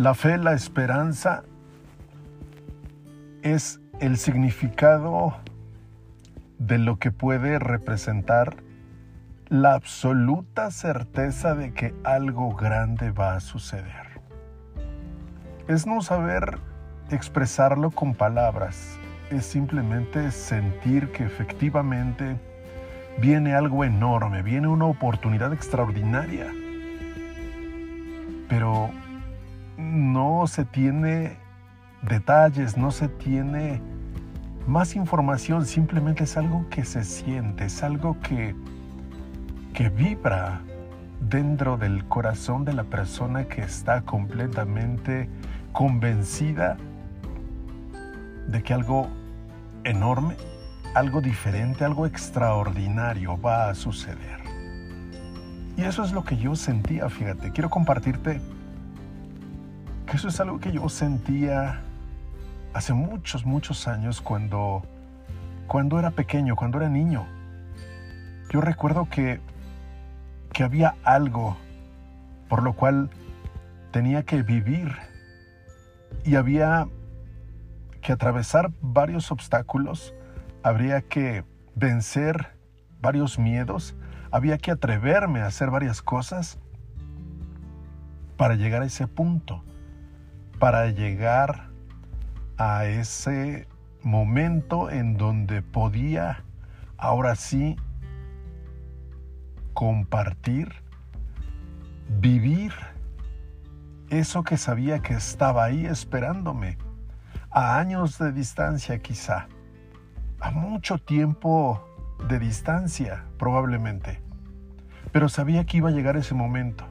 La fe, la esperanza es el significado de lo que puede representar la absoluta certeza de que algo grande va a suceder. Es no saber expresarlo con palabras, es simplemente sentir que efectivamente viene algo enorme, viene una oportunidad extraordinaria. Pero no se tiene detalles, no se tiene más información, simplemente es algo que se siente, es algo que, que vibra dentro del corazón de la persona que está completamente convencida de que algo enorme, algo diferente, algo extraordinario va a suceder. Y eso es lo que yo sentía, fíjate. Quiero compartirte que eso es algo que yo sentía hace muchos, muchos años cuando, cuando era pequeño, cuando era niño. Yo recuerdo que, que había algo por lo cual tenía que vivir y había que atravesar varios obstáculos, habría que vencer varios miedos, había que atreverme a hacer varias cosas para llegar a ese punto, para llegar a ese momento en donde podía ahora sí compartir, vivir eso que sabía que estaba ahí esperándome a años de distancia quizá, a mucho tiempo de distancia probablemente, pero sabía que iba a llegar ese momento.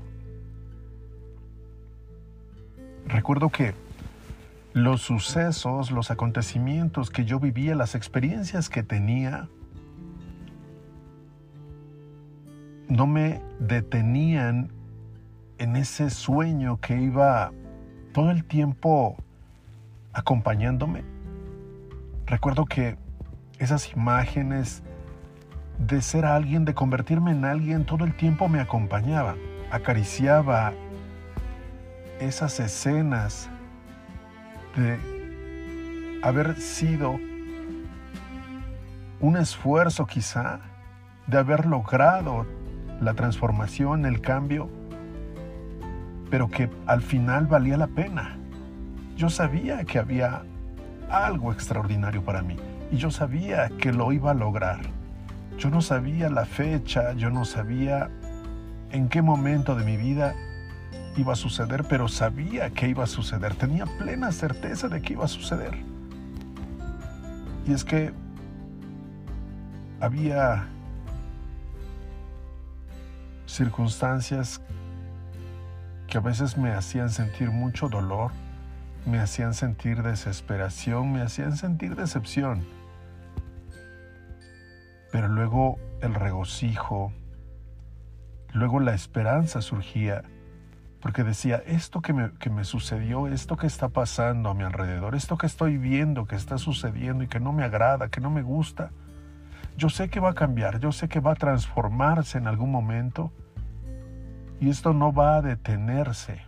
Recuerdo que los sucesos, los acontecimientos que yo vivía, las experiencias que tenía, no me detenían en ese sueño que iba todo el tiempo acompañándome. Recuerdo que esas imágenes de ser alguien, de convertirme en alguien, todo el tiempo me acompañaban. Acariciaba esas escenas de haber sido un esfuerzo quizá, de haber logrado la transformación, el cambio, pero que al final valía la pena. Yo sabía que había algo extraordinario para mí y yo sabía que lo iba a lograr. Yo no sabía la fecha, yo no sabía en qué momento de mi vida iba a suceder, pero sabía que iba a suceder. Tenía plena certeza de que iba a suceder. Y es que había circunstancias que a veces me hacían sentir mucho dolor, me hacían sentir desesperación, me hacían sentir decepción. Pero luego el regocijo, luego la esperanza surgía, porque decía, esto que me, sucedió, esto que está pasando a mi alrededor, esto que estoy viendo, que está sucediendo y que no me agrada, que no me gusta, yo sé que va a cambiar, yo sé que va a transformarse en algún momento y esto no va a detenerse.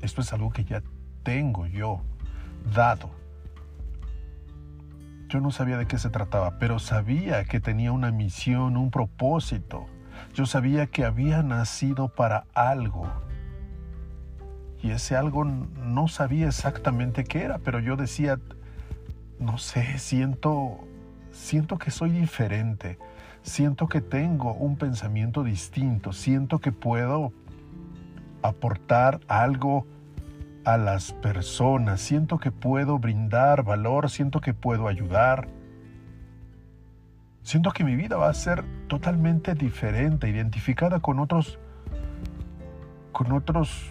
Esto es algo que ya tengo yo dado. Yo no sabía de qué se trataba, pero sabía que tenía una misión, un propósito. Yo sabía que había nacido para algo. Y ese algo no sabía exactamente qué era, pero yo decía, no sé, siento siento que soy diferente, siento que tengo un pensamiento distinto, siento que puedo aportar algo a las personas, siento que puedo brindar valor, siento que puedo ayudar. Siento que mi vida va a ser totalmente diferente, identificada con otros con otros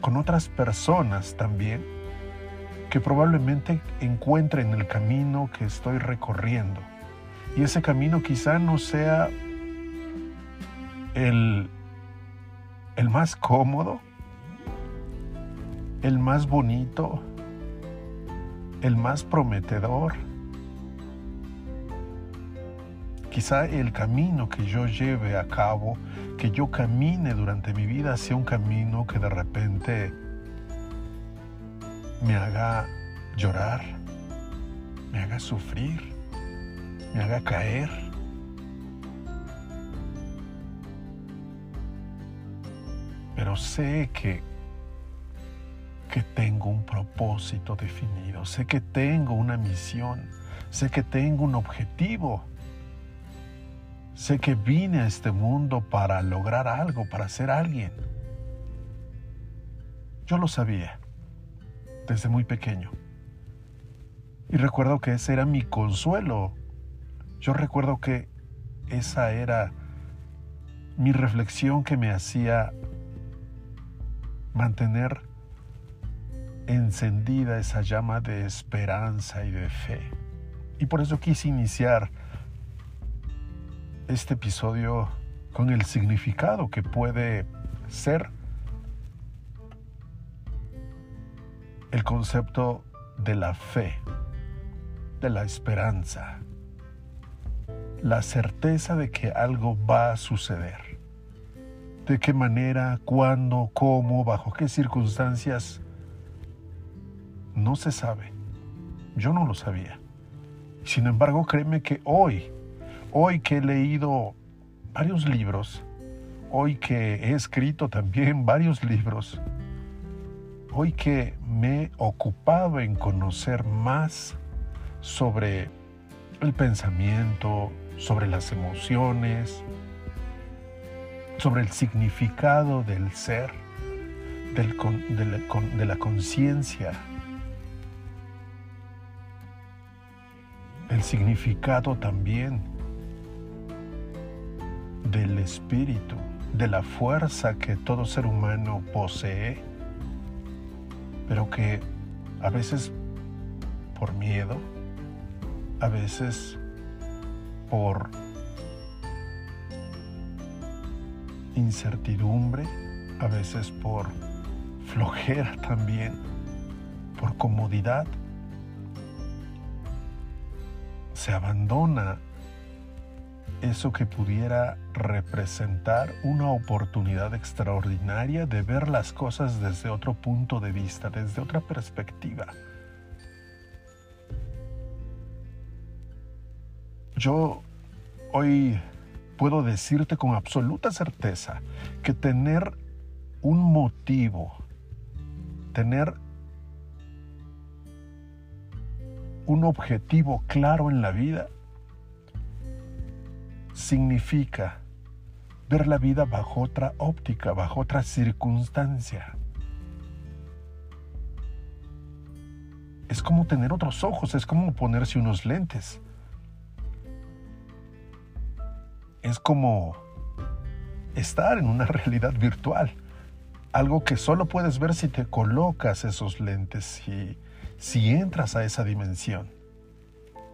con otras personas también que probablemente encuentren el camino que estoy recorriendo. Y ese camino quizá no sea el, el más cómodo, el más bonito, el más prometedor. Quizá el camino que yo lleve a cabo, que yo camine durante mi vida, sea un camino que de repente me haga llorar, me haga sufrir, me haga caer. Pero sé que, que tengo un propósito definido, sé que tengo una misión, sé que tengo un objetivo. Sé que vine a este mundo para lograr algo, para ser alguien. Yo lo sabía desde muy pequeño. Y recuerdo que ese era mi consuelo. Yo recuerdo que esa era mi reflexión que me hacía mantener encendida esa llama de esperanza y de fe. Y por eso quise iniciar este episodio con el significado que puede ser el concepto de la fe, de la esperanza, la certeza de que algo va a suceder. De qué manera, cuándo, cómo, bajo qué circunstancias, no se sabe. Yo no lo sabía. Sin embargo, créeme que hoy, hoy que he leído varios libros, hoy que he escrito también varios libros, hoy que me he ocupado en conocer más sobre el pensamiento, sobre las emociones, sobre el significado del ser, de la conciencia, el significado también del espíritu, de la fuerza que todo ser humano posee pero que a veces por miedo, a veces por incertidumbre, a veces por flojera también, por comodidad, se abandona eso que pudiera representar una oportunidad extraordinaria de ver las cosas desde otro punto de vista, desde otra perspectiva. Yo hoy puedo decirte con absoluta certeza que tener un motivo, tener un objetivo claro en la vida significa ver la vida bajo otra óptica, bajo otra circunstancia. Es como tener otros ojos, es como ponerse unos lentes. Es como estar en una realidad virtual, algo que solo puedes ver si te colocas esos lentes y si entras a esa dimensión.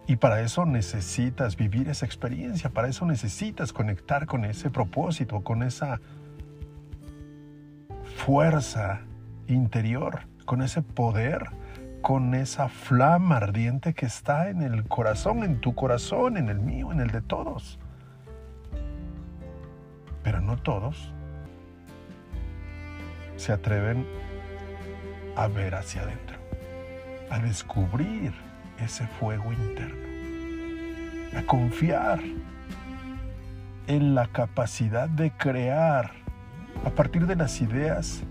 Y para eso necesitas vivir esa experiencia, para eso necesitas conectar con ese propósito, con esa fuerza interior, con ese poder, con esa flama ardiente que está en el corazón, en tu corazón, en el mío, en el de todos. Pero no todos se atreven a ver hacia adentro, a descubrir ese fuego interno, a confiar en la capacidad de crear a partir de las ideas,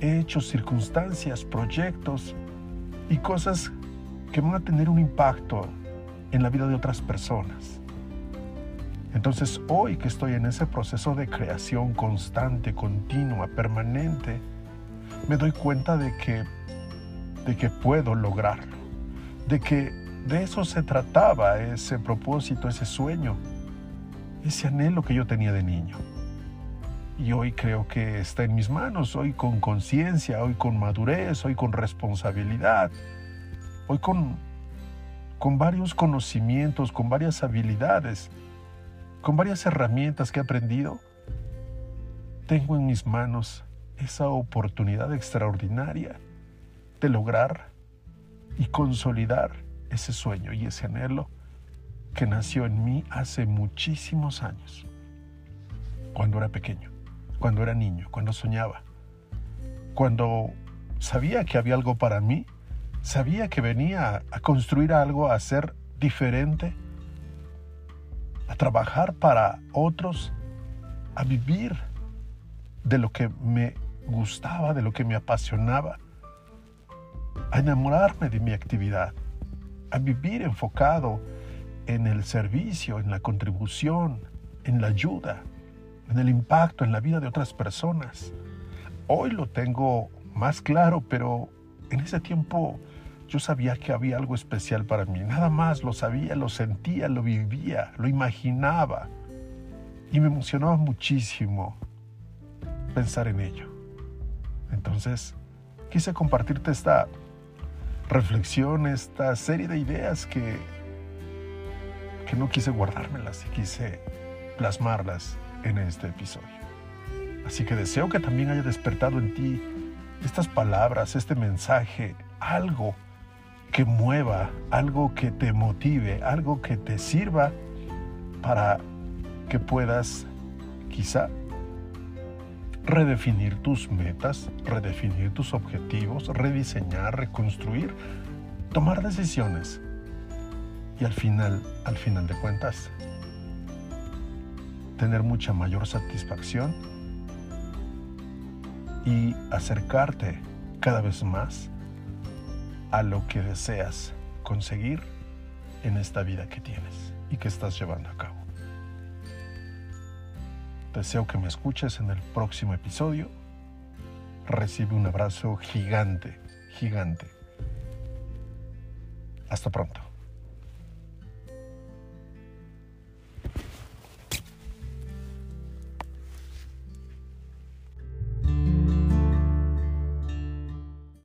hechos, circunstancias, proyectos y cosas que van a tener un impacto en la vida de otras personas. Entonces hoy que estoy en ese proceso de creación constante, continua, permanente, me doy cuenta de que, de que puedo lograrlo de que de eso se trataba ese propósito, ese sueño, ese anhelo que yo tenía de niño. Y hoy creo que está en mis manos, hoy con conciencia, hoy con madurez, hoy con responsabilidad, hoy con, con varios conocimientos, con varias habilidades, con varias herramientas que he aprendido, tengo en mis manos esa oportunidad extraordinaria de lograr y consolidar ese sueño y ese anhelo que nació en mí hace muchísimos años, cuando era pequeño, cuando era niño, cuando soñaba, cuando sabía que había algo para mí, sabía que venía a construir algo, a ser diferente, a trabajar para otros, a vivir de lo que me gustaba, de lo que me apasionaba, a enamorarme de mi actividad, a vivir enfocado en el servicio, en la contribución, en la ayuda, en el impacto en la vida de otras personas. Hoy lo tengo más claro, pero en ese tiempo yo sabía que había algo especial para mí. Nada más lo sabía, lo sentía, lo vivía, lo imaginaba. Y me emocionaba muchísimo pensar en ello. Entonces, quise compartirte esta reflexión, esta serie de ideas que, que no quise guardármelas y quise plasmarlas en este episodio. Así que deseo que también haya despertado en ti estas palabras, este mensaje, algo que mueva, algo que te motive, algo que te sirva para que puedas quizá redefinir tus metas, redefinir tus objetivos, rediseñar, reconstruir, tomar decisiones y al final, al final de cuentas, tener mucha mayor satisfacción y acercarte cada vez más a lo que deseas conseguir en esta vida que tienes y que estás llevando a cabo. Deseo que me escuches en el próximo episodio. Recibe un abrazo gigante, gigante. Hasta pronto.